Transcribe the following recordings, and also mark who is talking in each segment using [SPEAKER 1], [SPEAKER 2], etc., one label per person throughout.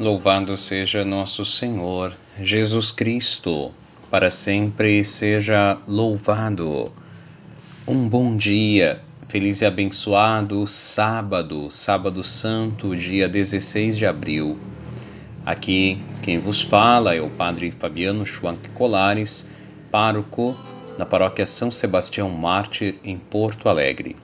[SPEAKER 1] Louvado seja nosso Senhor Jesus Cristo, para sempre seja louvado. Um bom dia, feliz e abençoado sábado, sábado santo, dia 16 de abril. Aqui quem vos fala é o Padre Fabiano Schwank Colares, pároco na paróquia São Sebastião Mártir, em Porto Alegre.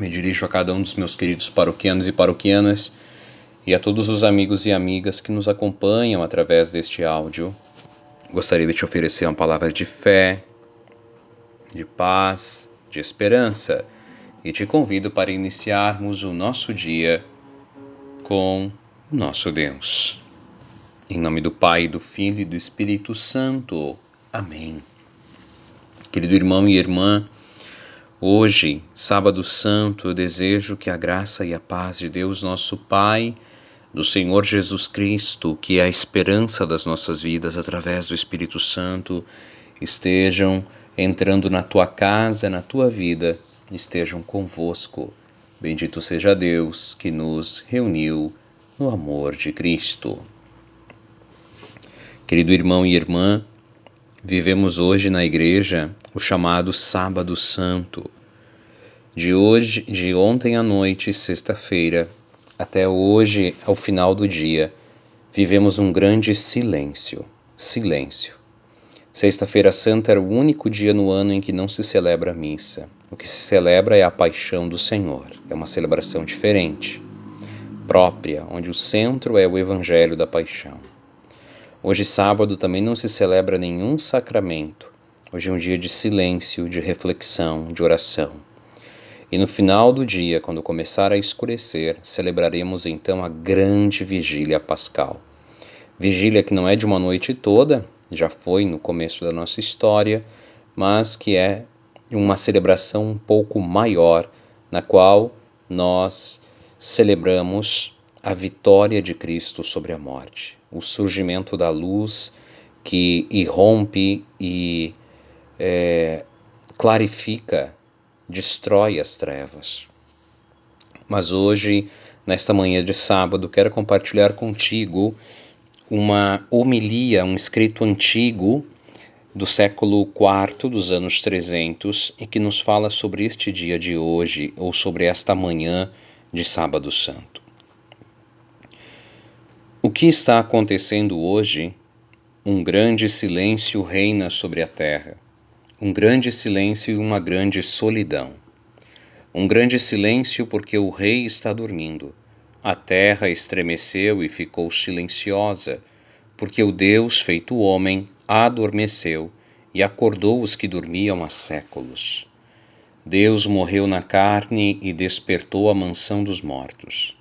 [SPEAKER 1] Me dirijo a cada um dos meus queridos paroquianos e paroquianas e a todos os amigos e amigas que nos acompanham através deste áudio. Gostaria de te oferecer uma palavra de fé, de paz, de esperança e te convido para iniciarmos o nosso dia com o nosso Deus. Em nome do Pai, do Filho e do Espírito Santo. Amém. Querido irmão e irmã, hoje, sábado santo, eu desejo que a graça e a paz de Deus, nosso Pai, do Senhor Jesus Cristo, que é a esperança das nossas vidas através do Espírito Santo, estejam entrando na tua casa, na tua vida, estejam convosco. Bendito seja Deus que nos reuniu no amor de Cristo. Querido irmão e irmã, vivemos hoje na igreja o chamado Sábado Santo. De hoje, de ontem à noite, sexta-feira, até hoje, ao final do dia, vivemos um grande silêncio. Silêncio. Sexta-feira Santa era o único dia no ano em que não se celebra a missa. O que se celebra é a paixão do Senhor. É uma celebração diferente, própria, onde o centro é o Evangelho da Paixão. Hoje, sábado, também não se celebra nenhum sacramento. Hoje é um dia de silêncio, de reflexão, de oração. E no final do dia, quando começar a escurecer, celebraremos então a grande vigília pascal. Vigília que não é de uma noite toda, já foi no começo da nossa história, mas que é uma celebração um pouco maior, na qual nós celebramos a vitória de Cristo sobre a morte, o surgimento da luz que irrompe e é, clarifica destrói as trevas. Mas hoje, nesta manhã de sábado, quero compartilhar contigo uma homilia, um escrito antigo do século IV dos anos 300 e que nos fala sobre este dia de hoje ou sobre esta manhã de Sábado Santo. O que está acontecendo hoje? Um grande silêncio reina sobre a terra um grande silêncio e uma grande solidão. Um grande silêncio porque o rei está dormindo. A terra estremeceu e ficou silenciosa, porque o Deus feito homem adormeceu e acordou os que dormiam há séculos. Deus morreu na carne e despertou a mansão dos mortos.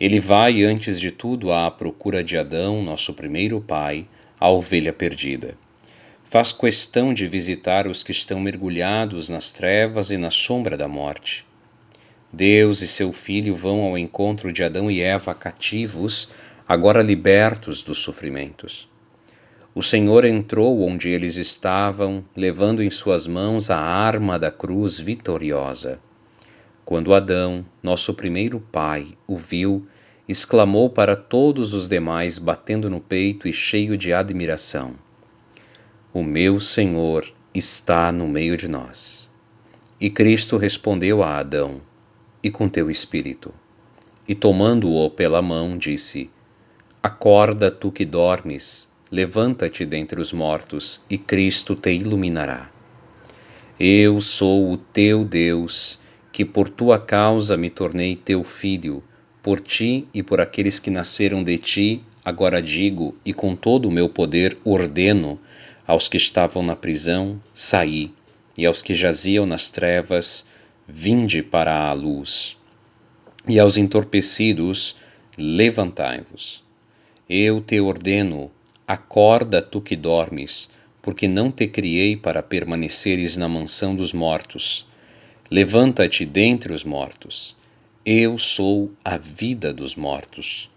[SPEAKER 1] Ele vai, antes de tudo, à procura de Adão, nosso primeiro pai, a ovelha perdida faz questão de visitar os que estão mergulhados nas trevas e na sombra da morte. Deus e seu Filho vão ao encontro de Adão e Eva cativos, agora libertos dos sofrimentos. O Senhor entrou onde eles estavam, levando em suas mãos a arma da cruz vitoriosa. Quando Adão, nosso primeiro pai, o viu, exclamou para todos os demais, batendo no peito e cheio de admiração: o meu Senhor está no meio de nós. E Cristo respondeu a Adão: E com teu espírito? E tomando-o pela mão, disse: Acorda, tu que dormes, levanta-te dentre os mortos, e Cristo te iluminará. Eu sou o teu Deus, que por tua causa me tornei teu filho, por ti e por aqueles que nasceram de ti, agora digo, e com todo o meu poder ordeno, aos que estavam na prisão, saí, e aos que jaziam nas trevas, vinde para a luz. E aos entorpecidos, levantai-vos. Eu te ordeno, acorda tu que dormes, porque não te criei para permaneceres na mansão dos mortos. Levanta-te dentre os mortos. Eu sou a vida dos mortos.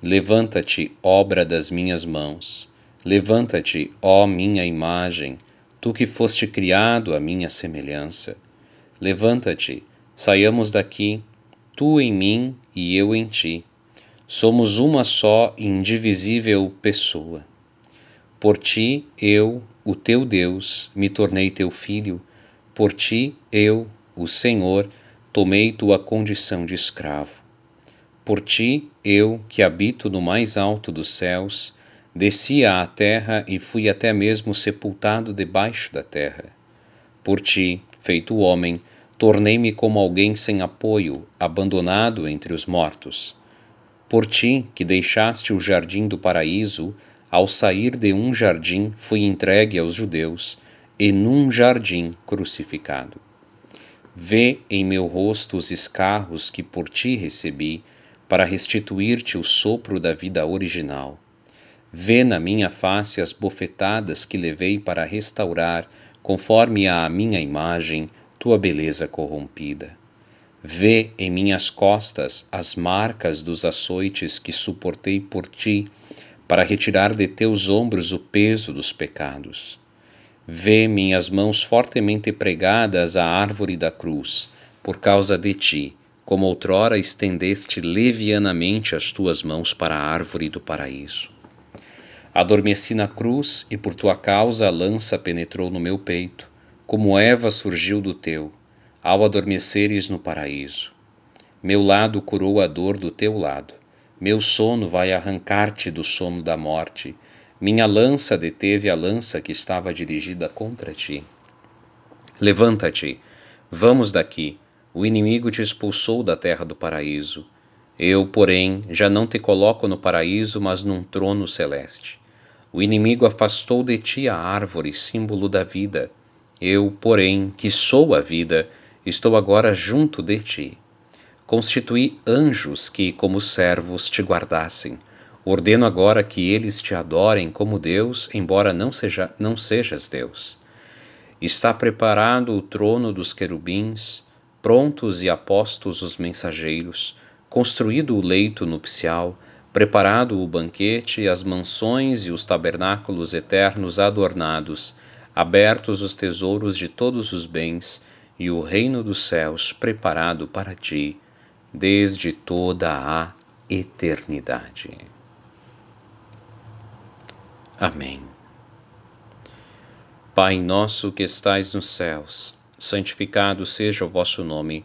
[SPEAKER 1] Levanta-te, obra das minhas mãos. Levanta-te, ó minha imagem, tu que foste criado à minha semelhança. Levanta-te, saiamos daqui, tu em mim e eu em ti. Somos uma só indivisível pessoa. Por ti, eu, o teu Deus, me tornei teu filho. Por ti, eu, o Senhor, tomei tua condição de escravo. Por ti, eu, que habito no mais alto dos céus, desci à terra e fui até mesmo sepultado debaixo da terra. Por ti, feito homem, tornei-me como alguém sem apoio, abandonado entre os mortos. Por ti, que deixaste o jardim do paraíso, ao sair de um jardim fui entregue aos judeus, e num jardim crucificado. Vê em meu rosto os escarros que por ti recebi, para restituir-te o sopro da vida original. Vê na minha face as bofetadas que levei para restaurar, conforme à minha imagem, tua beleza corrompida. Vê em minhas costas as marcas dos açoites que suportei por ti, para retirar de teus ombros o peso dos pecados. Vê minhas mãos fortemente pregadas à árvore da cruz, por causa de ti, como outrora estendeste levianamente as tuas mãos para a árvore do paraíso. Adormeci na cruz e por tua causa a lança penetrou no meu peito, como Eva surgiu do teu ao adormeceres no paraíso. Meu lado curou a dor do teu lado. Meu sono vai arrancar-te do sono da morte. Minha lança deteve a lança que estava dirigida contra ti. Levanta-te, vamos daqui. O inimigo te expulsou da terra do paraíso. Eu, porém, já não te coloco no paraíso, mas num trono celeste. O inimigo afastou de ti a árvore, símbolo da vida. Eu, porém, que sou a vida, estou agora junto de ti. Constituí anjos que, como servos, te guardassem. Ordeno agora que eles te adorem como Deus, embora não, seja, não sejas Deus. Está preparado o trono dos querubins, prontos e apostos os mensageiros, construído o leito nupcial, preparado o banquete, as mansões e os tabernáculos eternos adornados, abertos os tesouros de todos os bens, e o reino dos céus preparado para ti desde toda a eternidade. Amém. Pai nosso que estais nos céus, santificado seja o vosso nome.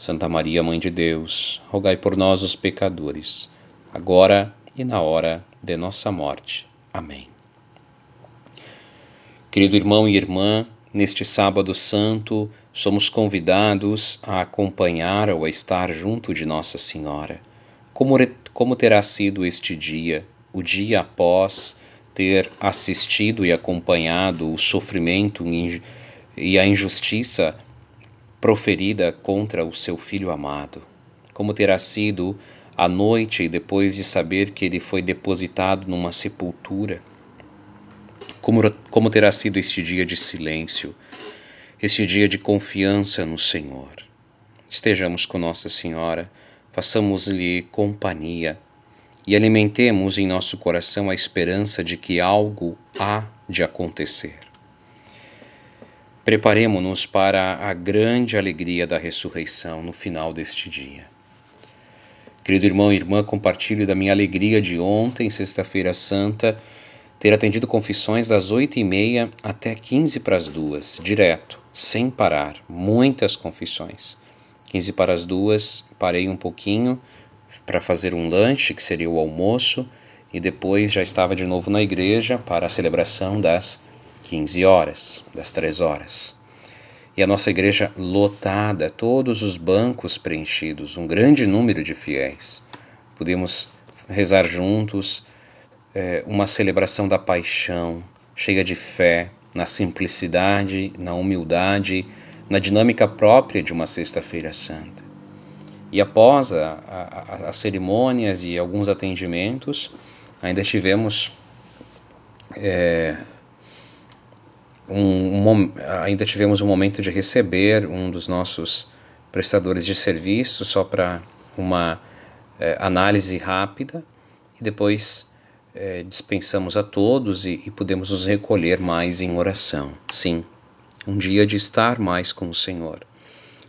[SPEAKER 1] Santa Maria, Mãe de Deus, rogai por nós, os pecadores, agora e na hora de nossa morte. Amém. Querido irmão e irmã, Neste Sábado Santo, somos convidados a acompanhar ou a estar junto de Nossa Senhora. Como, como terá sido este dia, o dia após ter assistido e acompanhado o sofrimento e a injustiça proferida contra o seu filho amado? Como terá sido a noite depois de saber que ele foi depositado numa sepultura? Como, como terá sido este dia de silêncio, este dia de confiança no Senhor? Estejamos com Nossa Senhora, façamos-lhe companhia e alimentemos em nosso coração a esperança de que algo há de acontecer. Preparemos-nos para a grande alegria da ressurreição no final deste dia. Querido irmão e irmã, compartilhe da minha alegria de ontem, Sexta-feira Santa ter atendido confissões das oito e meia até quinze para as duas, direto, sem parar, muitas confissões. Quinze para as duas, parei um pouquinho para fazer um lanche, que seria o almoço, e depois já estava de novo na igreja para a celebração das 15 horas, das três horas. E a nossa igreja lotada, todos os bancos preenchidos, um grande número de fiéis. Podemos rezar juntos, é, uma celebração da paixão, cheia de fé, na simplicidade, na humildade, na dinâmica própria de uma Sexta-feira Santa. E após as cerimônias e alguns atendimentos, ainda tivemos é, um, um, ainda tivemos um momento de receber um dos nossos prestadores de serviço só para uma é, análise rápida e depois é, dispensamos a todos e, e nos recolher mais em oração. Sim, um dia de estar mais com o Senhor.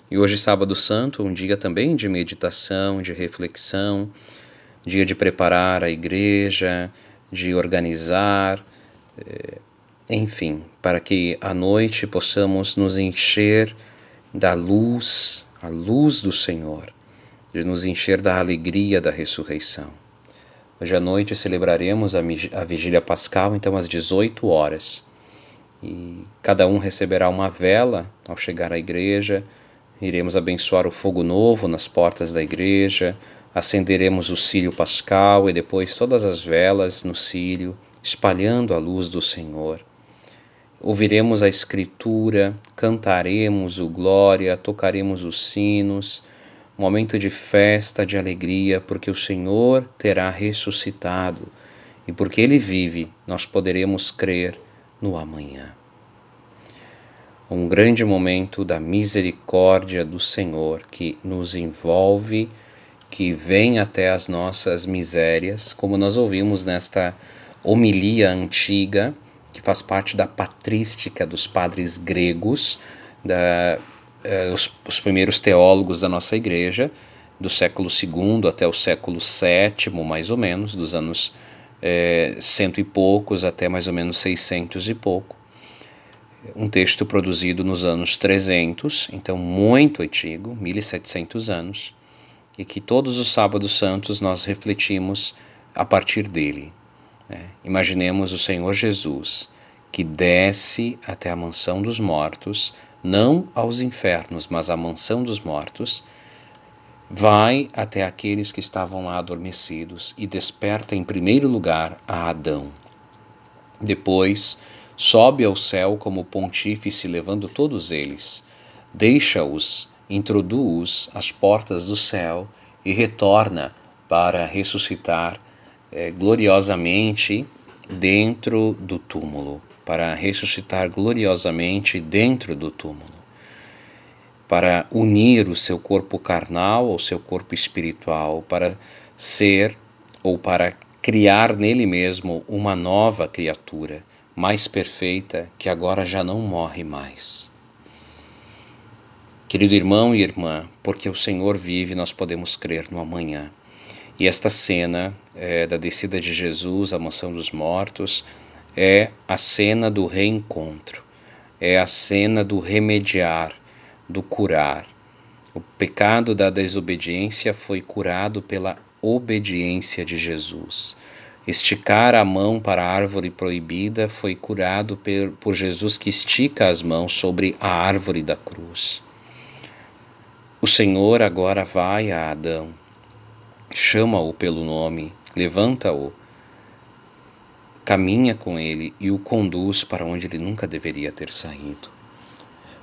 [SPEAKER 1] E hoje, Sábado Santo, um dia também de meditação, de reflexão, dia de preparar a igreja, de organizar, é, enfim, para que à noite possamos nos encher da luz, a luz do Senhor, de nos encher da alegria da ressurreição. Hoje à noite celebraremos a vigília pascal, então às 18 horas. E cada um receberá uma vela ao chegar à igreja. Iremos abençoar o fogo novo nas portas da igreja, acenderemos o círio pascal e depois todas as velas no círio, espalhando a luz do Senhor. Ouviremos a Escritura, cantaremos o glória, tocaremos os sinos, momento de festa, de alegria, porque o Senhor terá ressuscitado. E porque Ele vive, nós poderemos crer no amanhã. Um grande momento da misericórdia do Senhor que nos envolve, que vem até as nossas misérias, como nós ouvimos nesta homilia antiga, que faz parte da patrística dos padres gregos, da, eh, os, os, primeiros teólogos da nossa igreja, do século II até o século VII, mais ou menos, dos anos eh, cento e poucos até mais ou menos seiscentos e pouco. Um texto produzido nos anos 300, então muito antigo, 1700 anos, e que todos os sábados santos nós refletimos a partir dele. Né? Imaginemos o Senhor Jesus que desce até a mansão dos mortos não aos infernos, mas à mansão dos mortos, vai até aqueles que estavam lá adormecidos e desperta em primeiro lugar a Adão. Depois, sobe ao céu como pontífice, levando todos eles, deixa-os, introduz às portas do céu e retorna para ressuscitar eh, gloriosamente dentro do túmulo para ressuscitar gloriosamente dentro do túmulo, para unir o seu corpo carnal ao seu corpo espiritual, para ser ou para criar nele mesmo uma nova criatura, mais perfeita, que agora já não morre mais. Querido irmão e irmã, porque o Senhor vive, nós podemos crer no amanhã. E esta cena é, da descida de Jesus à mansão dos mortos é a cena do reencontro, é a cena do remediar, do curar. O pecado da desobediência foi curado pela obediência de Jesus. Esticar a mão para a árvore proibida foi curado por Jesus que estica as mãos sobre a árvore da cruz. O Senhor agora vai a Adão, chama-o pelo nome, levanta-o caminha com ele e o conduz para onde ele nunca deveria ter saído.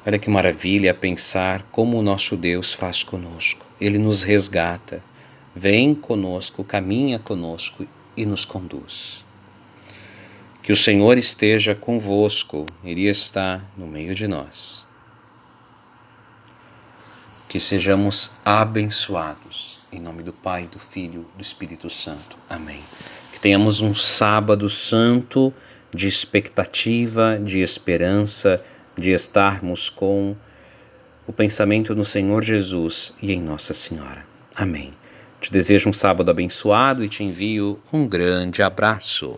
[SPEAKER 1] Olha que maravilha pensar como o nosso Deus faz conosco. Ele nos resgata, vem conosco, caminha conosco e nos conduz. Que o Senhor esteja convosco, Ele está no meio de nós. Que sejamos abençoados. Em nome do Pai, do Filho, do Espírito Santo. Amém. Que tenhamos um sábado santo de expectativa, de esperança, de estarmos com o pensamento no Senhor Jesus e em Nossa Senhora. Amém. Te desejo um sábado abençoado e te envio um grande abraço.